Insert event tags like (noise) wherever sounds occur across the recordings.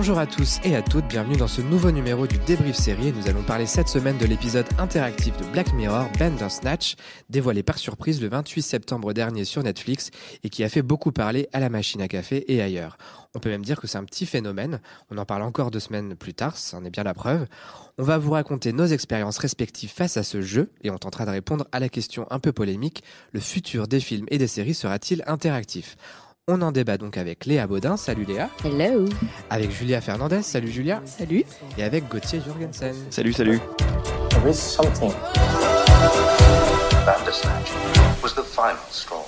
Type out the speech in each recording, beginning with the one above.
Bonjour à tous et à toutes, bienvenue dans ce nouveau numéro du débrief série. Nous allons parler cette semaine de l'épisode interactif de Black Mirror, Bandersnatch, dévoilé par surprise le 28 septembre dernier sur Netflix et qui a fait beaucoup parler à la machine à café et ailleurs. On peut même dire que c'est un petit phénomène. On en parle encore deux semaines plus tard, ça en est bien la preuve. On va vous raconter nos expériences respectives face à ce jeu et on tentera de répondre à la question un peu polémique, le futur des films et des séries sera-t-il interactif? On en débat donc avec Léa Baudin. Salut Léa. Hello. Avec Julia Fernandez. Salut Julia. Salut. Et avec Gauthier Jurgensen. Salut, salut. There is something. Bandersnatch was the final straw.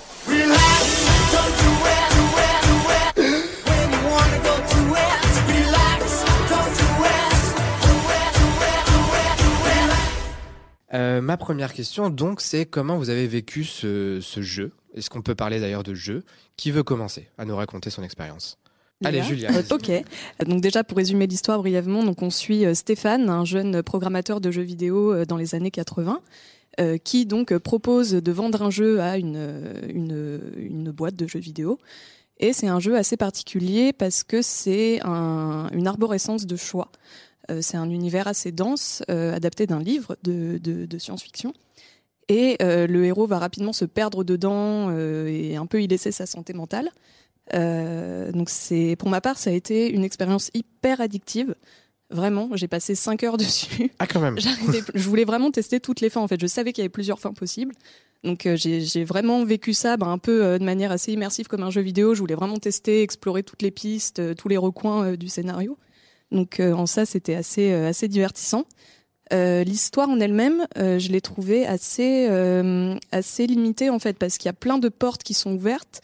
Euh, ma première question, donc, c'est comment vous avez vécu ce, ce jeu? Est-ce qu'on peut parler d'ailleurs de jeu Qui veut commencer à nous raconter son expérience Allez, Julia. Euh. Ok. Donc déjà pour résumer l'histoire brièvement, donc on suit euh, Stéphane, un jeune programmateur de jeux vidéo euh, dans les années 80, euh, qui donc propose de vendre un jeu à une, une, une boîte de jeux vidéo. Et c'est un jeu assez particulier parce que c'est un, une arborescence de choix. Euh, c'est un univers assez dense, euh, adapté d'un livre de, de, de science-fiction. Et euh, le héros va rapidement se perdre dedans euh, et un peu y laisser sa santé mentale. Euh, donc c'est pour ma part ça a été une expérience hyper addictive. Vraiment, j'ai passé 5 heures (laughs) dessus. Ah, quand même. Je voulais vraiment tester toutes les fins en fait. Je savais qu'il y avait plusieurs fins possibles. Donc euh, j'ai vraiment vécu ça ben, un peu euh, de manière assez immersive comme un jeu vidéo. Je voulais vraiment tester, explorer toutes les pistes, euh, tous les recoins du scénario. Donc en ça c'était assez assez divertissant. Euh, L'histoire en elle-même, euh, je l'ai trouvée assez euh, assez limitée en fait parce qu'il y a plein de portes qui sont ouvertes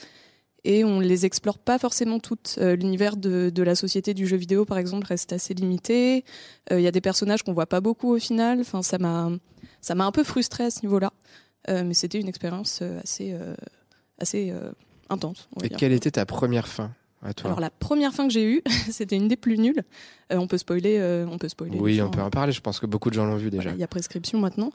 et on les explore pas forcément toutes. L'univers de, de la société du jeu vidéo, par exemple, reste assez limité. Il y a des personnages qu'on voit pas beaucoup au final. Enfin, ça m'a, ça m'a un peu frustré à ce niveau-là. Mais c'était une expérience assez, assez intense. on va Et dire. quelle était ta première fin? À toi Alors la première fin que j'ai eue, (laughs) c'était une des plus nulles. Euh, on peut spoiler, euh, on peut spoiler. Oui, on peut en parler. Je pense que beaucoup de gens l'ont vu déjà. voilà, il y a prescription maintenant.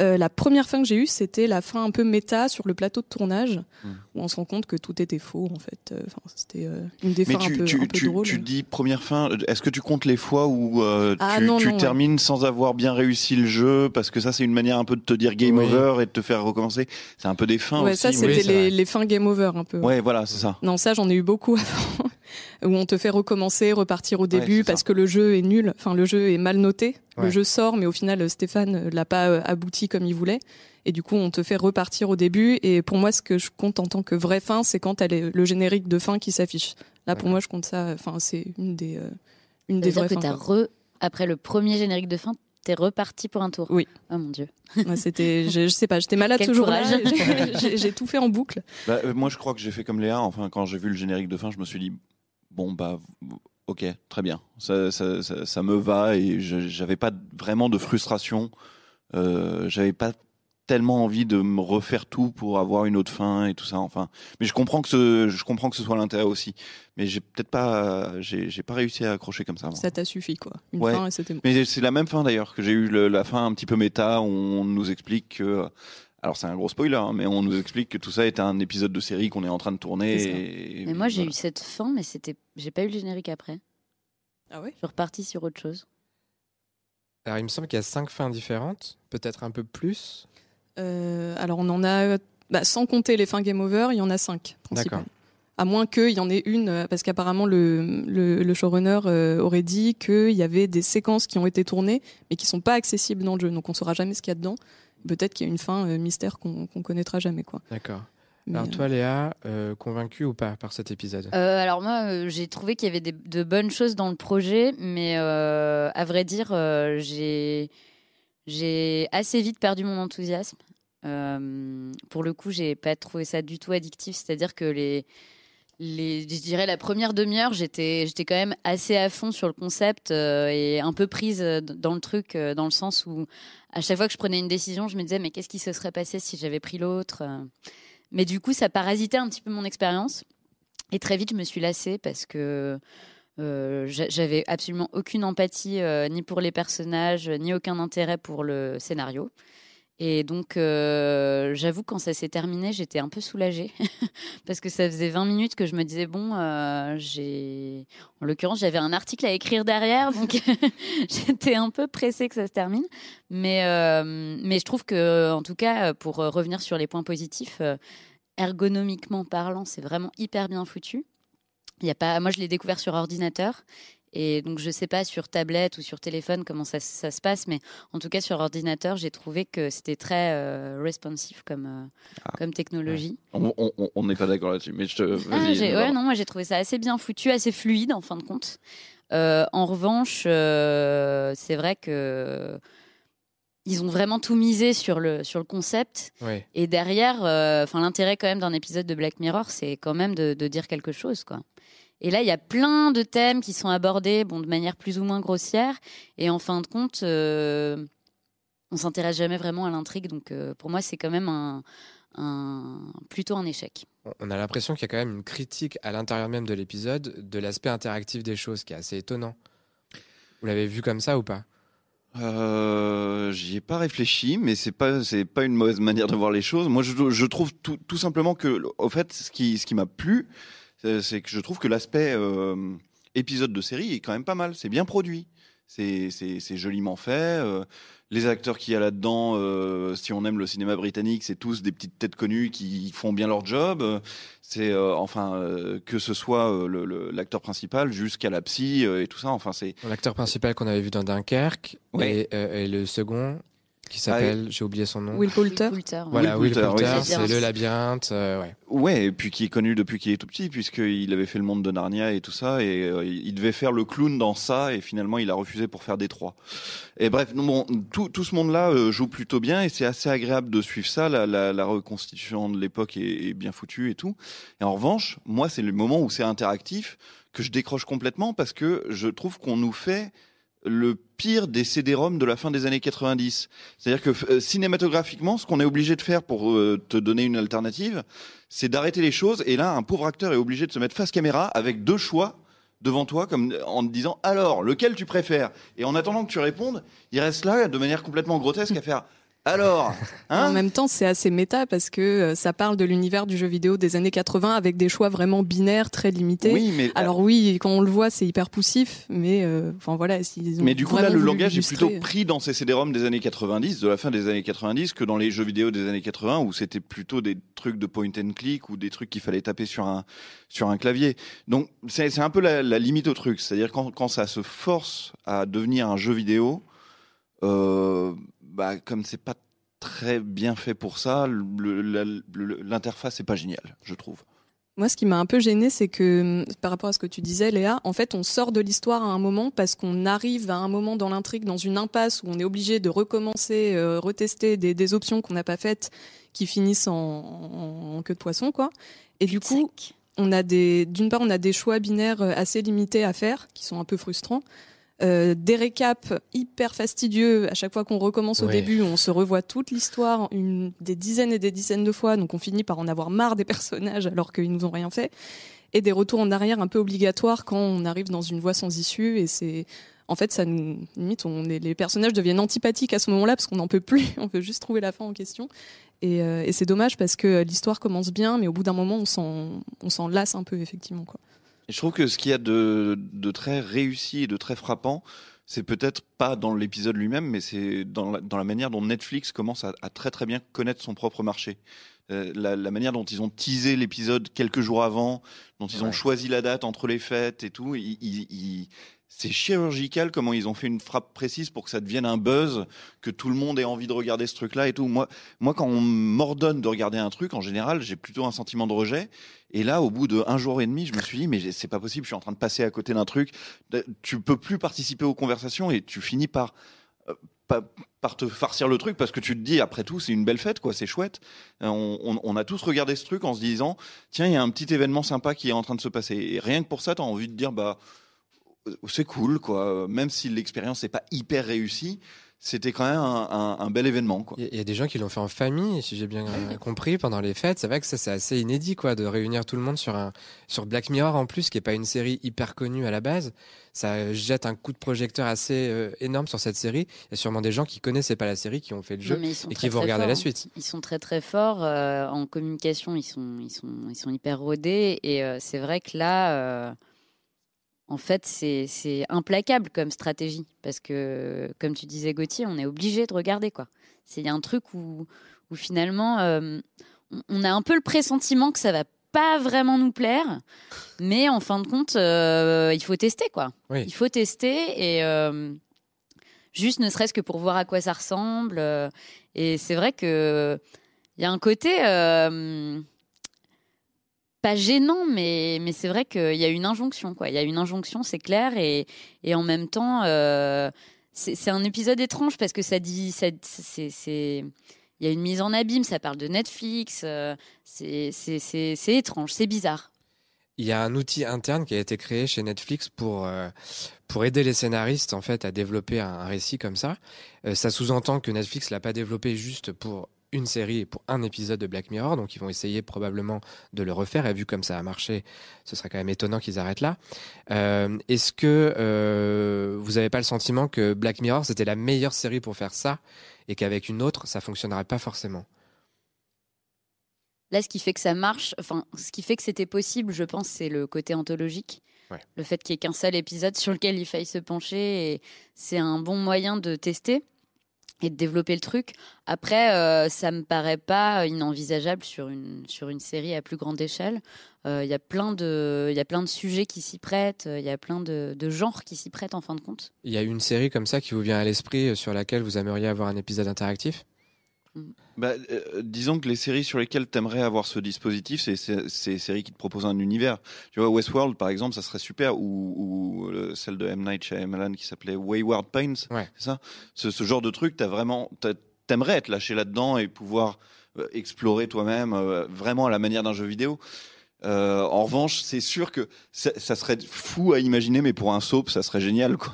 Euh, la première fin que j'ai eue, c'était la fin un peu méta sur le plateau de tournage, Hmm. où on se rend compte que tout était faux en fait. Euh, Enfin, c'était euh, une des Mais fins tu, un peu, tu, un peu tu, tu dis première fin, est-ce que tu comptes les fois où euh, Ah, tu, non, tu non, ouais. termines sans avoir bien réussi le jeu Parce que ça, c'est une manière un peu de te dire game Oui. over et de te faire recommencer. C'est un peu des fins ouais, aussi. ça c'était les, les fins game over un peu. Ouais, voilà, c'est ça. Non, ça j'en ai eu beaucoup (laughs) avant, où on te fait recommencer, repartir au début parce ça. que le jeu est nul, enfin le jeu est mal noté. Ouais. Le jeu sort, mais au final Stéphane euh, l'a pas euh, abouti comme il voulait. Et du coup, on te fait repartir au début. Et pour moi, ce que je compte en tant que vraie fin, c'est quand elle est le générique de fin qui s'affiche. Là, pour moi, je compte ça. Enfin, c'est une des euh, une Ça des vraies que fins. t'as quoi. re, après le premier générique de fin, t'es reparti pour un tour. Oui. Oh mon dieu. (laughs) Ouais, C'était, je, je sais pas, j'étais malade Quel ce jour-là. courage. (laughs) J'ai- tout fait en boucle. Bah, euh, moi, je crois que j'ai fait comme Léa. Enfin, quand j'ai vu le générique de fin, je me suis dit, bon, bah, ok, très bien. Ça, ça, ça, ça me va et je- j'avais pas vraiment de frustration. Euh, j'avais pas tellement envie de me refaire tout pour avoir une autre fin et tout ça. Enfin, mais je comprends que ce, je comprends que ce soit l'intérêt aussi. Mais j'ai peut-être pas, j'ai j'ai pas réussi à accrocher comme ça. moi. Ça t'a suffi, quoi. Une Ouais. fin et c'était bon. Mais c'est la même fin d'ailleurs que j'ai eu le- la fin un petit peu méta où on nous explique que alors c'est un gros spoiler hein, mais on nous explique que tout ça est un épisode de série qu'on est en train de tourner et, Mais moi, j'ai voilà. eu cette fin, mais c'était, j'ai pas eu le générique après. Ah ouais? Je suis reparti sur autre chose. Alors, il me semble qu'il y a cinq fins différentes, peut-être un peu plus. Euh, alors on en a, bah, sans compter les fins game over, il y en a cinq principalement. D'accord. À moins qu'il y en ait une, euh, parce qu'apparemment le, le, le showrunner euh, aurait dit qu'il y avait des séquences qui ont été tournées, mais qui sont pas accessibles dans le jeu, donc on saura jamais ce qu'il y a dedans. Peut-être qu'il y a une fin euh, mystère qu'on qu'on connaîtra jamais, quoi. D'accord. Mais, Alors, euh, toi, Léa, euh, convaincue ou pas par cet épisode? Euh, alors moi, euh, j'ai trouvé qu'il y avait des- de bonnes choses dans le projet, mais euh, à vrai dire, euh, j'ai j'ai assez vite perdu mon enthousiasme. Euh, pour le coup, j'ai pas trouvé ça du tout addictif, c'est-à-dire que les les, je dirais la première demi-heure, j'étais, j'étais quand même assez à fond sur le concept euh, et un peu prise euh, dans le truc, euh, dans le sens où à chaque fois que je prenais une décision, je me disais mais qu'est-ce qui se serait passé si j'avais pris l'autre euh? Mais du coup, ça parasitait un petit peu mon expérience et très vite, je me suis lassée parce que euh, j'a- j'avais absolument aucune empathie euh, ni pour les personnages, ni aucun intérêt pour le scénario. Et donc, euh, j'avoue, quand ça s'est terminé, j'étais un peu soulagée (laughs) parce que ça faisait 20 minutes que je me disais, bon, euh, j'ai. En l'occurrence, j'avais un article à écrire derrière, donc (laughs) j'étais un peu pressée que ça se termine. Mais, euh, mais je trouve que, en tout cas, pour revenir sur les points positifs, ergonomiquement parlant, c'est vraiment hyper bien foutu. Y a pas, moi, je l'ai découvert sur ordinateur. Et donc, je sais pas sur tablette ou sur téléphone comment ça, ça se passe, mais en tout cas, sur ordinateur, j'ai trouvé que c'était très euh, responsive comme, euh, Ah. comme technologie. On n'est pas d'accord là-dessus, mais je te. Ah, ouais, non, moi j'ai trouvé ça assez bien foutu, assez fluide en fin de compte. Euh, en revanche, euh, c'est vrai que ils ont vraiment tout misé sur le sur le concept. Et derrière, euh, enfin l'intérêt quand même d'un épisode de Black Mirror, c'est quand même de, de dire quelque chose, quoi. Et là, il y a plein de thèmes qui sont abordés, bon, de manière plus ou moins grossière. Et en fin de compte, euh, on s'intéresse jamais vraiment à l'intrigue. Donc, euh, pour moi, c'est quand même un, un- plutôt un échec. On a l'impression qu'il y a quand même une critique à l'intérieur même de l'épisode de l'aspect interactif des choses, qui est assez étonnant. Vous l'avez vu comme ça ou pas? Euh, J'y ai pas réfléchi, mais c'est pas c'est pas une mauvaise manière de voir les choses. Moi, je, je trouve tout, tout simplement que, au fait, ce qui ce qui m'a plu, c'est que je trouve que l'aspect euh, épisode de série est quand même pas mal. C'est bien produit. C'est joliment fait. euh, les acteurs qu'il y a là-dedans, euh, si on aime le cinéma britannique, c'est tous des petites têtes connues qui font bien leur job. C'est euh, enfin que ce soit l'acteur principal jusqu'à la psy et tout ça. Enfin, c'est L'acteur principal qu'on avait vu dans Dunkerque Ouais. et, et le second qui s'appelle, j'ai oublié son nom. Will Poulter. Voilà, Will Poulter, Poulter, oui, c'est le labyrinthe. euh, ouais. Ouais, et puis qui est connu depuis qu'il est tout petit, puisqu'il avait fait le monde de Narnia et tout ça, et euh, il devait faire le clown dans ça, et finalement il a refusé pour faire des trois. Et bref, bon, tout, tout ce monde-là euh, joue plutôt bien, et c'est assez agréable de suivre ça. La, la, la reconstitution de l'époque est, est bien foutue et tout. Et en revanche, moi, c'est le moment où c'est interactif que je décroche complètement, parce que je trouve qu'on nous fait le pire des CD-ROM de la fin des années 90. C'est-à-dire que euh, cinématographiquement, ce qu'on est obligé de faire pour euh, te donner une alternative, c'est d'arrêter les choses. Et là, un pauvre acteur est obligé de se mettre face caméra avec deux choix devant toi, comme en te disant alors lequel tu préfères? Et en attendant que tu répondes, il reste là de manière complètement grotesque à faire alors. Hein en même temps, c'est assez méta parce que euh, ça parle de l'univers du jeu vidéo des années 80 avec des choix vraiment binaires, très limités. oui, mais Alors oui, quand on le voit, c'est hyper poussif, mais euh, enfin voilà, ont Mais du coup, là, le langage est plutôt pris dans ces CD-ROM des années 90, de la fin des années 90, que dans les jeux vidéo des années 80, où c'était plutôt des trucs de point and click ou des trucs qu'il fallait taper sur un, sur un clavier. Donc, c'est c'est un peu la, la limite au truc. C'est-à-dire quand, quand ça se force à devenir un jeu vidéo, euh, bah, comme c'est pas très bien fait pour ça, l'interface est pas géniale, je trouve. Moi, ce qui m'a un peu gêné, c'est que par rapport à ce que tu disais, Léa, en fait, on sort de l'histoire à un moment parce qu'on arrive à un moment dans l'intrigue, dans une impasse où on est obligé de recommencer, euh, retester des, des options qu'on n'a pas faites, qui finissent en, en- en queue de poisson, quoi. Et du coup, on a des, d'une part, on a des choix binaires euh, assez limités à faire, qui sont un peu frustrants. Euh, des récaps hyper fastidieux à chaque fois qu'on recommence au Ouais. début, on se revoit toute l'histoire une, des dizaines et des dizaines de fois, donc on finit par en avoir marre des (laughs) personnages alors qu'ils nous ont rien fait. Et des retours en arrière un peu obligatoires quand on arrive dans une voie sans issue et c'est en fait ça nous limite on est, les personnages deviennent antipathiques à ce moment-là parce qu'on n'en peut plus, (laughs) on veut juste trouver la fin en question. Et, euh, et c'est dommage parce que l'histoire commence bien, mais au bout d'un moment on s'en on s'en lasse un peu effectivement quoi. Je trouve que ce qu'il y a de, de très réussi et de très frappant, c'est peut-être pas dans l'épisode lui-même, mais c'est dans la, dans la manière dont Netflix commence à, à très très bien connaître son propre marché. Euh, la, la manière dont ils ont teasé l'épisode quelques jours avant, dont ils ont choisi la date entre les fêtes et tout, ils- ils- ils- c'est chirurgical comment ils ont fait une frappe précise pour que ça devienne un buzz, que tout le monde ait envie de regarder ce truc-là et tout. Moi, moi, quand on m'ordonne de regarder un truc, en général, j'ai plutôt un sentiment de rejet. Et là, au bout de un jour et demi, je me suis dit, mais c'est pas possible, je suis en train de passer à côté d'un truc. Tu peux plus participer aux conversations et tu finis par, euh, pa- par te farcir le truc parce que tu te dis, après tout, c'est une belle fête, quoi, c'est chouette. Euh, On, on- a tous regardé ce truc en se disant, tiens, il y a un petit événement sympa qui est en train de se passer. Et rien que pour ça, tu as envie de dire, bah, c'est cool, quoi. Même si l'expérience n'est pas hyper réussie, c'était quand même un, un- un bel événement. Quoi. Il y a- il y a des gens qui l'ont fait en famille, si j'ai bien compris, pendant les fêtes. C'est vrai que ça, c'est assez inédit, quoi, de réunir tout le monde sur un, sur Black Mirror en plus, qui est pas une série hyper connue à la base. Ça jette un coup de projecteur assez euh, énorme sur cette série. Il y a sûrement des gens qui connaissaient pas la série, qui ont fait le jeu Non, et très, qui vont regarder la suite. Ils sont très très forts euh, en communication. Ils sont ils sont ils sont hyper rodés et euh, c'est vrai que là, euh, en fait, c'est implacable comme stratégie parce que comme tu disais Gauthier, on est obligé de regarder quoi. C'est il y a un truc où où finalement euh, on- a un peu le pressentiment que ça va pas vraiment nous plaire, mais en fin de compte, euh, il faut tester quoi. Oui. Il faut tester et euh, juste ne serait-ce que pour voir à quoi ça ressemble. et c'est vrai que il y a un côté euh, pas gênant, mais, mais c'est vrai qu'il y a une injonction. Quoi. Il y a une injonction, c'est clair. Et, et en même temps, euh, c'est un épisode étrange parce que ça dit. Ça, c'est, il y a une mise en abîme, ça parle de Netflix. euh, c'est, étrange, c'est bizarre. Il y a un outil interne qui a été créé chez Netflix pour, euh, pour aider les scénaristes en fait à développer un, récit comme ça. Euh, ça sous-entend que Netflix l'a pas développé juste pour une série et pour un épisode de Black Mirror, donc ils vont essayer probablement de le refaire. Et vu comme ça a marché, ce serait quand même étonnant qu'ils arrêtent là. Euh, Est-ce que euh, vous n'avez pas le sentiment que Black Mirror c'était la meilleure série pour faire ça et qu'avec une autre ça fonctionnerait pas forcément? Là, ce qui fait que ça marche, enfin, ce qui fait que c'était possible, je pense, c'est le côté anthologique. Ouais. Le fait qu'il n'y ait qu'un seul épisode sur lequel il faille se pencher, et c'est un bon moyen de tester et de développer le truc. Après, euh, ça me paraît pas inenvisageable sur une, sur une série à plus grande échelle. Euh, Il y, a plein de- il y a plein de sujets qui s'y prêtent, il y a plein de, de genres qui s'y prêtent en fin de compte. Il y a une série comme ça qui vous vient à l'esprit euh, sur laquelle vous aimeriez avoir un épisode interactif? Bah, euh, disons que les séries sur lesquelles t'aimerais avoir ce dispositif, c'est ces séries qui te proposent un univers. Tu vois, Westworld, par exemple, ça serait super, ou, ou celle de M. Night Shyamalan qui s'appelait Wayward Pines, Ouais. c'est ça? Ce, ce genre de truc, t'as vraiment, t'aimerais être lâché là-dedans et pouvoir euh, explorer toi-même, euh, vraiment à la manière d'un jeu vidéo. Euh, en revanche, c'est sûr que ça, ça serait fou à imaginer, mais pour un soap, ça serait génial, quoi.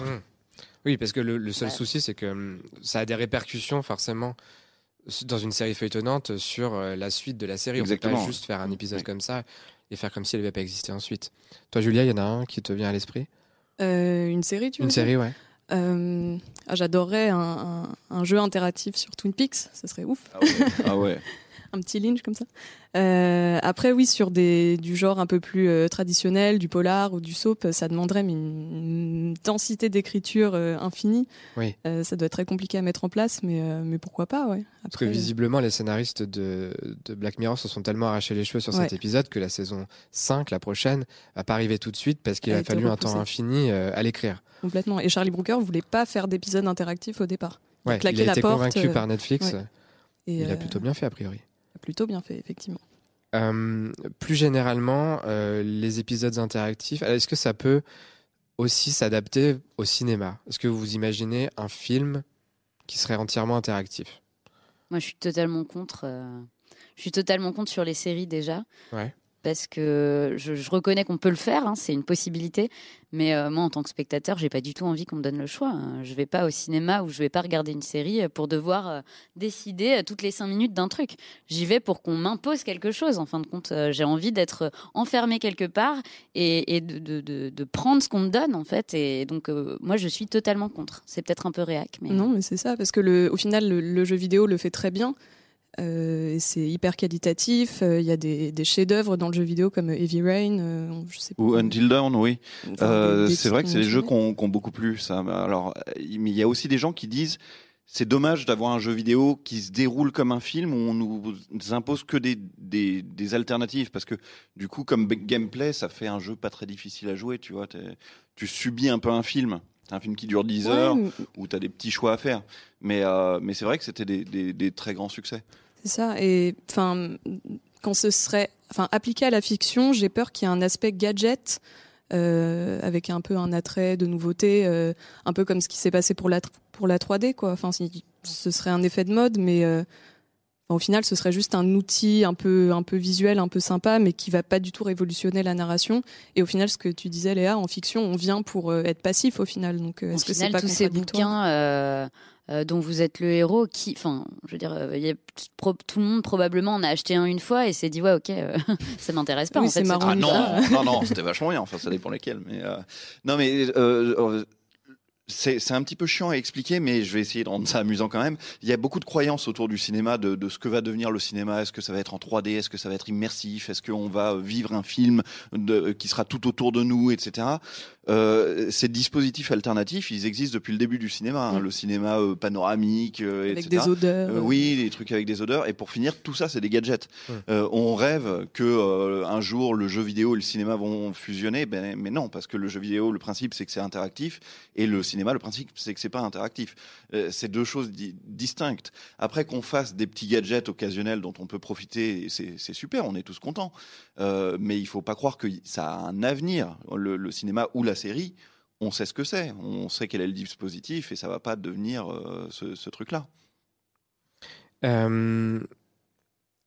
Oui, parce que le, le seul Ouais. souci, c'est que hum, ça a des répercussions forcément dans une série feuilletonnante sur euh, la suite de la série. On peut Exactement. pas juste faire un épisode Oui. comme ça et faire comme si elle n'avait pas existé ensuite. Toi, Julia, il y en a un qui te vient à l'esprit? Euh, une série, tu veux Une dire? série, ouais. Euh, ah, J'adorerais un, un- un jeu interactif sur Twin Peaks, ça serait ouf. Ah ouais. ah ouais. (laughs) un petit Lynch comme ça. Euh, après, oui, sur des, du genre un peu plus euh, traditionnel, du polar ou du soap, ça demanderait une, une densité d'écriture euh, infinie. Oui. Ça doit être très compliqué à mettre en place, mais, mais pourquoi pas, ouais. Parce que visiblement, les scénaristes de, de Black Mirror se sont tellement arrachés les cheveux sur cet épisode que la saison 5, la prochaine, va pas arriver tout de suite parce qu'il a fallu un temps infini à l'écrire. Complètement. Et Charlie Brooker voulait pas faire d'épisode interactif au départ. Ouais, il claqué a la été porte, convaincu euh, par Netflix. ouais. Et, Il a euh, plutôt bien fait, a priori. plutôt bien fait, effectivement. Euh, plus généralement, euh, les épisodes interactifs, est-ce que ça peut aussi s'adapter au cinéma? Est-ce que vous imaginez un film qui serait entièrement interactif? Moi, je suis totalement contre. euh, Je suis totalement contre sur les séries déjà. Ouais. Parce que je, reconnais qu'on peut le faire, hein, c'est une possibilité. Mais euh, moi, en tant que spectateur, j'ai pas du tout envie qu'on me donne le choix. hein. Je vais pas au cinéma ou je vais pas regarder une série euh, pour devoir euh, décider euh, toutes les cinq minutes d'un truc. J'y vais pour qu'on m'impose quelque chose. En fin de compte, j'ai envie d'être enfermé quelque part et, de, prendre ce qu'on me donne en fait. Et donc, moi, je suis totalement contre. C'est peut-être un peu réac, Non, mais c'est ça, parce que au final, le jeu vidéo le fait très bien. Euh, c'est hyper qualitatif. Euh, Il y a des, des chefs-d'œuvre dans le jeu vidéo comme Heavy Rain. euh, je sais pas. Ou Until Dawn, oui. Enfin, c'est vrai que c'est des jeux qui ont, beaucoup plu, ça. Alors, mais il y a aussi des gens qui disent c'est dommage d'avoir un jeu vidéo qui se déroule comme un film où on nous impose que des, des, des alternatives parce que du coup, comme gameplay, ça fait un jeu pas très difficile à jouer. Tu vois, tu subis un peu un film. C'est un film qui dure 10 Ouais, heures mais où tu as des petits choix à faire. Mais, euh, mais c'est vrai que c'était des, des, des très grands succès. C'est ça. Et enfin, quand ce serait, enfin, appliqué à la fiction, j'ai peur qu'il y ait un aspect gadget euh, avec un peu un attrait de nouveauté, euh, un peu comme ce qui s'est passé pour la pour la 3D, quoi. Enfin, si- ce serait un effet de mode, mais Enfin, au final, ce serait juste un outil un peu, un peu visuel, un peu sympa, mais qui va pas du tout révolutionner la narration. Et au final, ce que tu disais, Léa, en fiction, on vient pour euh, être passif au final. Donc, euh, Au est-ce que c'est final, pas tous ces bouquins euh, euh, dont vous êtes le héros, qui, enfin, je veux dire, euh, il y a pro- tout le monde probablement en a acheté un une fois et s'est dit ouais, ok, euh, (laughs) ça m'intéresse pas. Oui, en c'est fait, marrant. Ah non, non, non, c'était vachement bien. Enfin, ça dépend lesquels. Mais euh, non, mais euh, euh, c'est un petit peu chiant à expliquer, mais je vais essayer de rendre ça amusant quand même. Il y a beaucoup de croyances autour du cinéma, de, de ce que va devenir le cinéma. Est-ce que ça va être en 3D Est-ce que ça va être immersif? Est-ce qu'on va vivre un film de, qui sera tout autour de nous, etc. Euh, ces dispositifs alternatifs, ils existent depuis le début du cinéma. hein. Le cinéma euh, panoramique, euh, Avec etc. des odeurs. Euh, oui, des trucs avec des odeurs. Et pour finir, tout ça, c'est des gadgets. Euh, on rêve que euh, un jour le jeu vidéo et le cinéma vont fusionner, ben, mais non, parce que le jeu vidéo, le principe, c'est que c'est interactif, et le cinéma, le principe, c'est que c'est pas interactif. Euh, c'est deux choses di- distinctes. Après qu'on fasse des petits gadgets occasionnels dont on peut profiter, c'est super, on est tous contents. Euh, mais il faut pas croire que ça a un avenir. Le, cinéma ou la série. On sait ce que c'est, on sait quel est le dispositif et ça va pas devenir euh, ce- truc-là.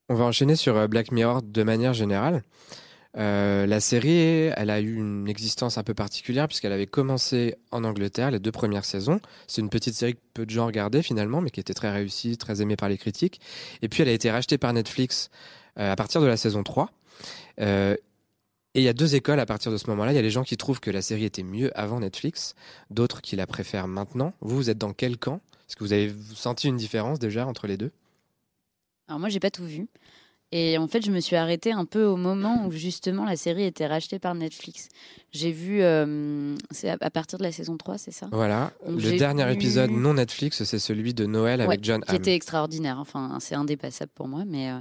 On va enchaîner sur Black Mirror de manière générale. Euh, la série, elle a eu une existence un peu particulière puisqu'elle avait commencé en Angleterre les deux premières saisons. C'est une petite série que peu de gens regardaient finalement, mais qui était très réussie, très aimée par les critiques. Et puis elle a été rachetée par Netflix euh, à partir de la saison 3. Euh, et il y a deux écoles à partir de ce moment-là. Il y a les gens qui trouvent que la série était mieux avant Netflix, d'autres qui la préfèrent maintenant. Vous, vous êtes dans quel camp? Est-ce que vous avez senti une différence déjà entre les deux? Alors moi, j'ai pas tout vu. Et en fait, je me suis arrêtée un peu au moment où justement la série était rachetée par Netflix. J'ai vu, euh, c'est à, à partir de la saison 3, c'est ça? Voilà. Donc, le dernier vu- épisode non Netflix, c'est celui de Noël Ouais, avec John qui Hamm. était extraordinaire. Enfin, c'est indépassable pour moi. Mais euh,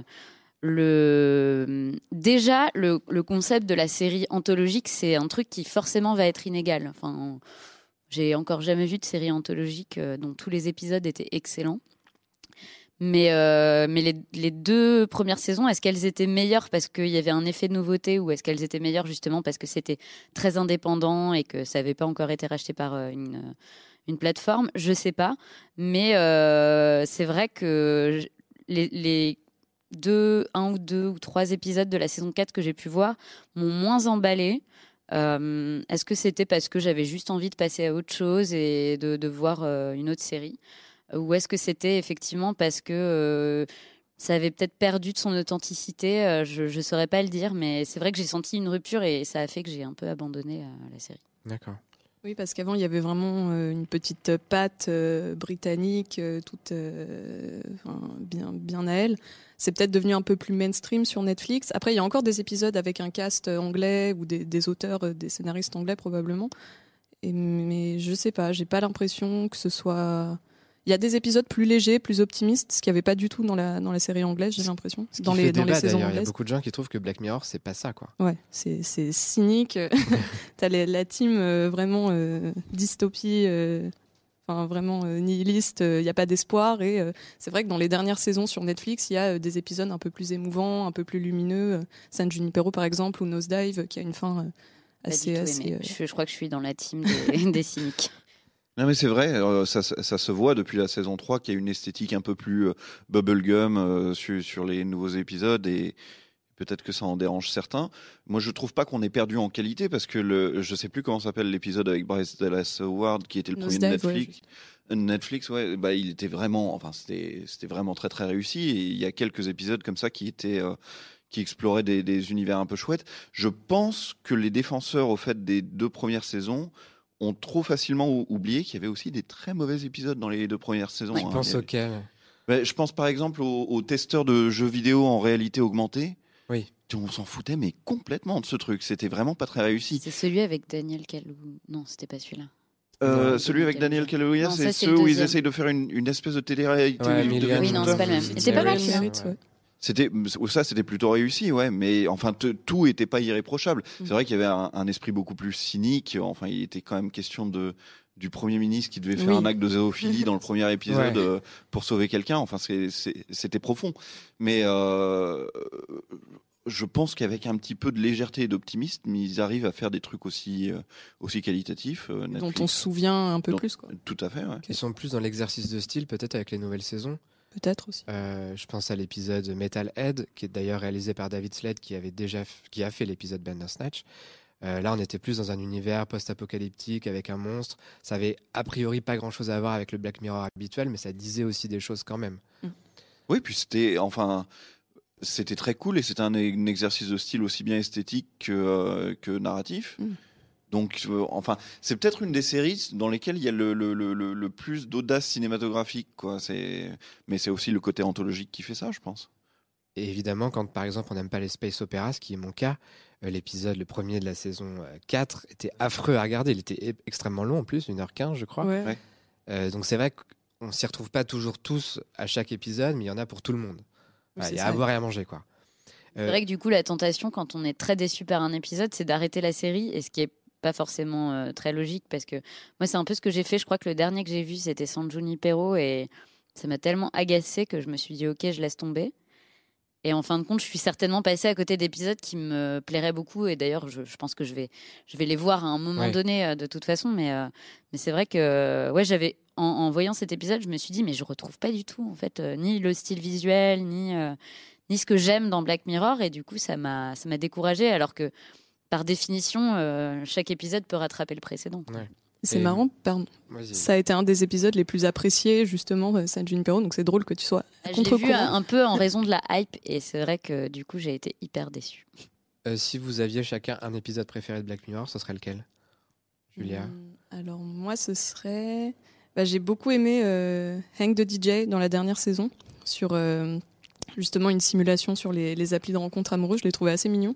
le déjà le, le concept de la série anthologique, c'est un truc qui forcément va être inégal. Enfin, j'ai encore jamais vu de série anthologique euh, dont tous les épisodes étaient excellents. Mais, euh, mais les, les deux premières saisons, est-ce qu'elles étaient meilleures parce qu'il y avait un effet de nouveauté ou est-ce qu'elles étaient meilleures justement parce que c'était très indépendant et que ça n'avait pas encore été racheté par euh, une, une plateforme? Je sais pas. Mais euh, c'est vrai que les, les deux, un ou deux ou trois épisodes de la saison 4 que j'ai pu voir m'ont moins emballé. Euh, Est-ce que c'était parce que j'avais juste envie de passer à autre chose et de, de voir euh, une autre série? Ou est-ce que c'était effectivement parce que euh, ça avait peut-être perdu de son authenticité euh, Je ne saurais pas le dire, mais c'est vrai que j'ai senti une rupture et ça a fait que j'ai un peu abandonné euh, la série. D'accord. Oui, parce qu'avant, il y avait vraiment euh, une petite patte euh, britannique, euh, toute euh, enfin, bien, bien à elle. C'est peut-être devenu un peu plus mainstream sur Netflix. Après, il y a encore des épisodes avec un cast anglais ou des, des auteurs, euh, des scénaristes anglais probablement. Et, mais je sais pas, j'ai pas l'impression que ce soit. Il y a des épisodes plus légers, plus optimistes, ce qu'il n'y avait pas du tout dans la, dans la série anglaise, j'ai l'impression. Dans les, dans les saisons d'ailleurs. Il y a anglaises. beaucoup de gens qui trouvent que Black Mirror, c'est pas ça, quoi. Ouais, c'est c'est cynique. (laughs) T'as la team euh, vraiment euh, dystopie, euh, enfin vraiment euh, nihiliste. Il n'y a pas d'espoir et euh, c'est vrai que dans les dernières saisons sur Netflix, il y a euh, des épisodes un peu plus émouvants, un peu plus lumineux. euh, San Junipero par exemple ou Nosedive qui a une fin euh, assez assez. euh, Je, je crois que je suis dans la team des, (laughs) des cyniques. Non mais c'est vrai, euh, ça, ça- ça se voit depuis la saison 3 qu'il y a une esthétique un peu plus euh, bubblegum euh, sur, sur les nouveaux épisodes et peut-être que ça en dérange certains. Moi je trouve pas qu'on ait perdu en qualité parce que le, je sais plus comment s'appelle l'épisode avec Bryce Dallas Howard qui était le premier de ouais, Netflix. Netflix, ouais, bah il était vraiment, enfin c'était c'était vraiment très très réussi et il y a quelques épisodes comme ça qui étaient euh, qui exploraient des, des univers un peu chouettes. Je pense que les défenseurs au fait des deux premières saisons ont trop facilement ou- oublié qu'il y avait aussi des très mauvais épisodes dans les deux premières saisons. Je hein. pense auquel je pense par exemple aux, aux testeurs de jeux vidéo en réalité augmentée. Oui. On s'en foutait mais complètement de ce truc. C'était vraiment pas très réussi. C'est celui avec Daniel Kalou. Non, c'était pas celui-là. Euh, Non, celui avec Daniel Kaluuya, c'est ceux où ils essayent de faire une, une espèce de télé-réalité. Ouais, Oui, non, c'est pas le même. c'est pas mal, C'était ça, c'était plutôt réussi, ouais. Mais enfin, te- tout était pas irréprochable. Mm. C'est vrai qu'il y avait un, un esprit beaucoup plus cynique. Enfin, il était quand même question de du premier ministre qui devait faire Oui. un acte de zoophilie dans le premier épisode Ouais. euh, pour sauver quelqu'un. Enfin, c'était profond. Mais euh, je pense qu'avec un petit peu de légèreté et d'optimisme, ils arrivent à faire des trucs aussi euh, aussi qualitatifs. euh, dont on se souvient un peu Dont- plus quoi. Tout à fait, ouais. Ils sont plus dans l'exercice de style, peut-être avec les nouvelles saisons. Peut-être aussi. Euh, je pense à l'épisode Metalhead, qui est d'ailleurs réalisé par David Slade, qui avait déjà f- qui a fait l'épisode Bandersnatch. Euh, là, on était plus dans un univers post-apocalyptique avec un monstre. Ça avait a priori pas grand-chose à voir avec le Black Mirror habituel, mais ça disait aussi des choses quand même. Oui, puis c'était enfin c'était très cool et c'était un, un exercice de style aussi bien esthétique que, euh, que narratif. Mm. Donc, euh, enfin, c'est peut-être une des séries dans lesquelles il y a le, le, le, le- le plus d'audace cinématographique, quoi. Mais c'est aussi le côté anthologique qui fait ça, je pense. Et évidemment, quand par exemple on n'aime pas les space operas, ce qui est mon cas, euh, l'épisode, le premier de la saison euh, 4, était affreux à regarder. Il était e- extrêmement long en plus, 1h15 je crois. Ouais. Ouais. Euh, donc c'est vrai qu'on s'y retrouve pas toujours tous à chaque épisode, mais il y en a pour tout le monde. Il y a ça. à boire et à manger quoi. C'est Euh, vrai que du coup, la tentation, quand on est très déçu par un épisode, c'est d'arrêter la série, et ce qui est pas forcément euh, très logique, parce que moi, c'est un peu ce que j'ai fait. Je crois que le dernier que j'ai vu, c'était San Junipero, et ça m'a tellement agacé que je me suis dit, ok, je laisse tomber. Et en fin de compte, je suis certainement passée à côté d'épisodes qui me plairaient beaucoup, et d'ailleurs, je, je pense que je vais, je vais les voir à un moment Ouais. donné, euh, de toute façon, mais, euh, mais c'est vrai que, ouais, j'avais, en, en voyant cet épisode, je me suis dit, mais je retrouve pas du tout, en fait, euh, ni le style visuel, ni. euh, ni ce que j'aime dans Black Mirror et du coup ça m'a ça m'a découragée alors que par définition euh, chaque épisode peut rattraper le précédent. C'est Et- marrant, pardon. Ça a été un des épisodes les plus appréciés, justement, euh, San Junipero, donc c'est drôle que tu sois l'ai vu un peu en raison de la hype et c'est vrai que du coup j'ai été hyper déçue. Euh, si vous aviez chacun un épisode préféré de Black Mirror, ce serait lequel Julia Hum, Alors, moi, ce serait. Bah, J'ai beaucoup aimé euh, Hank the DJ dans la dernière saison, sur euh, justement une simulation sur les, les applis de rencontres amoureuses. Je l'ai trouvé assez mignon.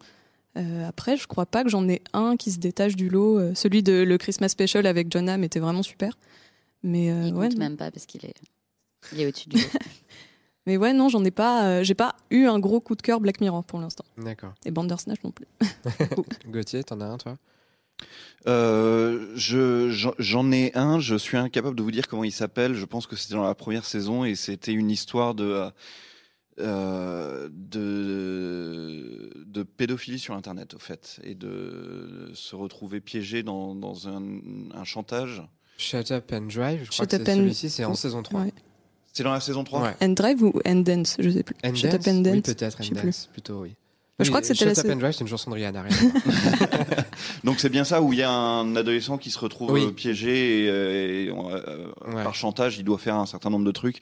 Euh, après, je crois pas que j'en ai un qui se détache du lot. Euh, celui de le Christmas Special avec John Hamm était vraiment super. Mais euh, Il ouais, compte non. même pas parce qu'il est il est au-dessus du lot. (laughs) mais ouais, non, j'en ai pas. euh, J'ai pas eu un gros coup de cœur Black Mirror pour l'instant. D'accord. Et Bandersnatch non plus. (laughs) Gauthier, t'en as un toi? Euh, je, j'en- j'en ai un, je suis incapable de vous dire comment il s'appelle. Je pense que c'était dans la première saison et c'était une histoire de, euh, de, de pédophilie sur Internet, au fait, et de se retrouver piégé dans, dans un, un chantage. Shut Up and Drive, je crois Shut que Up c'est and- celui-ci, c'est en saison 3. Ouais. C'est dans la saison 3 Ouais. End Drive ou End Dance Je sais plus. And Shut Dance Up and Oui, Dance. peut-être, je And plus. Dance, plutôt, oui. je Oui, crois que c'était Shut la Up saison- and Drive, c'est une chanson de Rihanna. (laughs) Donc c'est bien ça où il y a un adolescent qui se retrouve Oui. euh, piégé et, euh, et, Ouais. par chantage, il doit faire un certain nombre de trucs.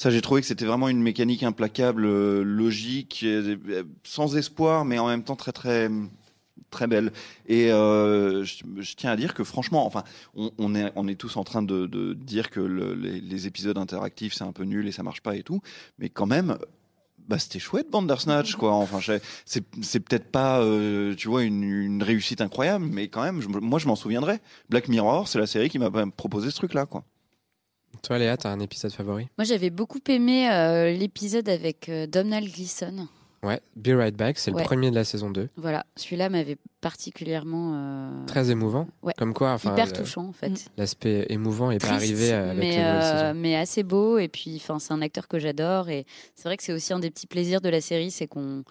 Ça, j'ai trouvé que c'était vraiment une mécanique implacable, euh, logique, euh, sans espoir, mais en même temps très très très belle. Et euh, je, tiens à dire que franchement, enfin, on, est on est tous en train de, dire que le- les, épisodes interactifs c'est un peu nul et ça marche pas et tout, mais quand même. Bah, c'était chouette Bandersnatch quoi enfin c'est c'est peut-être pas tu vois une, réussite incroyable mais quand même moi je m'en souviendrai Black Mirror c'est la série qui m'a proposé ce truc là quoi Toi, Léa, t'as un épisode favori? Moi j'avais beaucoup aimé euh, l'épisode avec euh, Domhnall Gleeson. Ouais, Be Right Back, c'est le premier de la saison 2. Voilà, celui-là m'avait particulièrement euh, Très émouvant. Ouais. Comme quoi, enfin, hyper touchant en fait. Mm. l'aspect émouvant est pas arrivé avec mais, les euh, mais assez beau et puis enfin c'est un acteur que j'adore et c'est vrai que c'est aussi un des petits plaisirs de la série c'est qu'on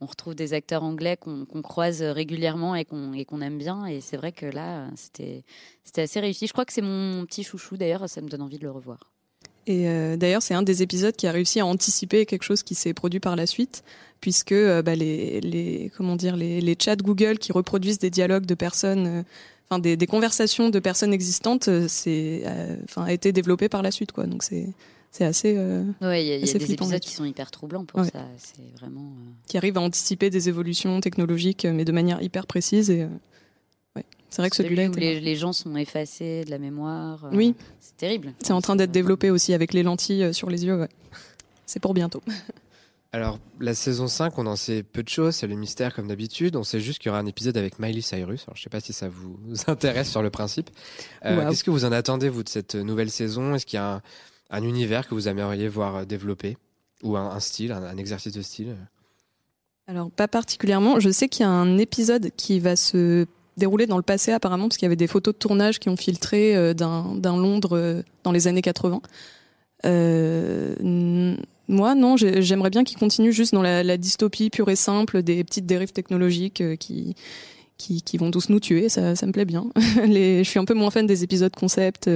on retrouve des acteurs anglais qu'on croise régulièrement et qu'on aime bien. Et c'est vrai que là c'était assez réussi. Je crois que c'est mon petit chouchou d'ailleurs ça me donne envie de le revoir. Et euh, d'ailleurs, c'est un des épisodes qui a réussi à anticiper quelque chose qui s'est produit par la suite, puisque euh, bah, les, comment dire les, chats Google qui reproduisent des dialogues de personnes, euh, des, des conversations de personnes existantes, c'est a été développé par la suite quoi. Donc c'est c'est assez euh, ouais il y a, y des flippant épisodes qui sont hyper troublants pour Ouais. ça c'est vraiment euh, qui arrive à anticiper des évolutions technologiques, mais de manière hyper précise. Et euh, ouais, c'est vrai que celui celui-là, les, gens sont effacés de la mémoire euh, Oui. c'est terrible c'est en train d'être développé aussi avec les lentilles sur les yeux. Ouais. C'est pour bientôt. (laughs) Alors, la saison 5, on en sait peu de choses, c'est le mystère comme d'habitude. On sait juste qu'il y aura un épisode avec Miley Cyrus. Alors, je sais pas si ça vous (laughs) intéresse sur le principe. Euh, Wow. Qu'est-ce que vous en attendez, vous, de cette nouvelle saison? Est-ce qu'il y a un, un univers que vous aimeriez voir euh, développer Ou un, style, un, exercice de style Alors, pas particulièrement. Je sais qu'il y a un épisode qui va se dérouler dans le passé, apparemment, parce qu'il y avait des photos de tournage qui ont filtré euh, d'un Londres euh, dans les années 80. Euh, n- moi, non, j'ai- j'aimerais bien qu'il continue juste dans la, dystopie pure et simple des petites dérives technologiques euh, qui, qui, vont tous nous tuer. Ça, me plaît bien. (laughs) Je suis un peu moins fan des épisodes concept.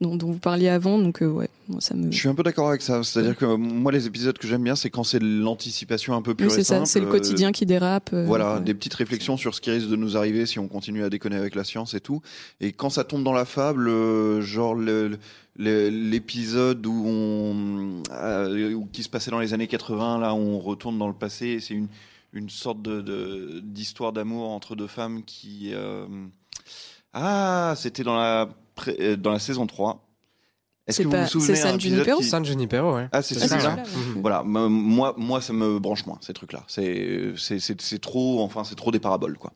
Dont, dont vous parliez avant. Donc euh, ouais, moi, ça me. Je suis un peu d'accord avec ça. C'est-à-dire que euh, moi, les épisodes que j'aime bien, c'est quand c'est l'anticipation un peu plus Oui, c'est ça, c'est le quotidien qui dérape. euh, Voilà, ouais. des petites réflexions sur ce qui risque de nous arriver si on continue à déconner avec la science et tout. Et quand ça tombe dans la fable, euh, genre le- le- l'épisode où on euh, où- qui se passait dans les années 80, là où on retourne dans le passé, et c'est une une sorte de de- d'histoire d'amour entre deux femmes qui ah c'était dans la dans la saison 3. Est-ce C'est que vous pas- vous souvenez San épisode Junipero qui- San Junipero, ouais. Ah, c'est celui-là. Voilà, moi, moi, ça me branche moins ces trucs-là. C'est, c'est, c'est, c'est trop, enfin, c'est trop des paraboles, quoi.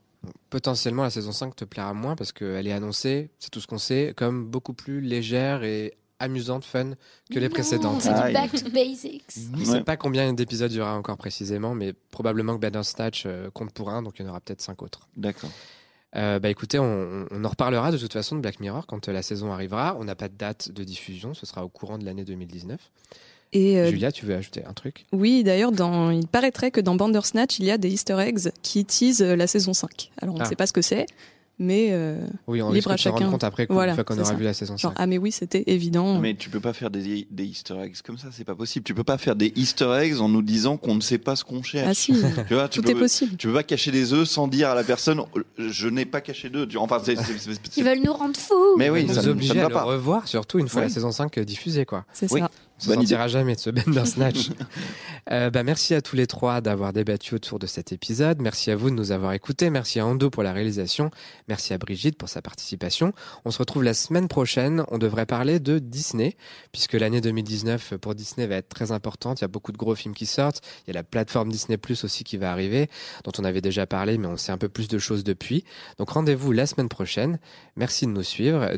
Potentiellement, la saison 5 te plaira moins parce qu'elle est annoncée, c'est tout ce qu'on sait, comme beaucoup plus légère et amusante, fun que les Non, précédentes. C'est Ah, du back to basics. Je Ouais. sais pas combien d'épisodes il y aura encore précisément, mais probablement que Bandersnatch euh, compte pour un, donc il y en aura peut-être cinq autres. D'accord. Euh, bah écoutez, on, on en reparlera de toute façon de Black Mirror quand euh, la saison arrivera. On n'a pas de date de diffusion, ce sera au courant de l'année 2019. Et euh, Julia, tu veux ajouter un truc? Oui, d'ailleurs, dans, il paraîtrait que dans Bandersnatch, il y a des Easter eggs qui teasent la saison 5. Alors, on ne Ah. sait pas ce que c'est, mais euh, Oui, on Libre à de se rendre chacun. compte après, coup, Voilà, une fois qu'on aura ça. vu la saison 5. genre, ah, mais oui, c'était évident. Mais tu peux pas faire des, des Easter eggs comme ça, c'est pas possible. Tu peux pas faire des Easter eggs en nous disant qu'on ne sait pas ce qu'on cherche. Ah si, (laughs) Tu vois, tu tout peux, est possible. Tu peux pas cacher des œufs sans dire à la personne, je n'ai pas caché d'œufs. Ils veulent nous rendre fous. Mais oui, ça, nous ne- oblige ça ne à va le pas. revoir, surtout une fois Oui. la saison 5 diffusée, quoi. C'est Oui. ça. On se Bonne sentira jamais de ce Bandersnatch. (laughs) euh, bah, merci à tous les trois d'avoir débattu autour de cet épisode. Merci à vous de nous avoir écoutés. Merci à Ando pour la réalisation. Merci à Brigitte pour sa participation. On se retrouve la semaine prochaine. On devrait parler de Disney, puisque l'année 2019 pour Disney va être très importante. Il y a beaucoup de gros films qui sortent. Il y a la plateforme Disney Plus aussi qui va arriver, dont on avait déjà parlé, mais on sait un peu plus de choses depuis. Donc rendez-vous la semaine prochaine. Merci de nous suivre.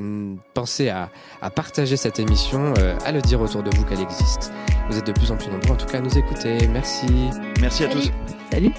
Pensez à, à partager cette émission, euh, à le dire autour de vous qu'elle existe. Vous êtes de plus en plus nombreux en tout cas à nous écouter. Merci. Merci à Salut. tous. Salut.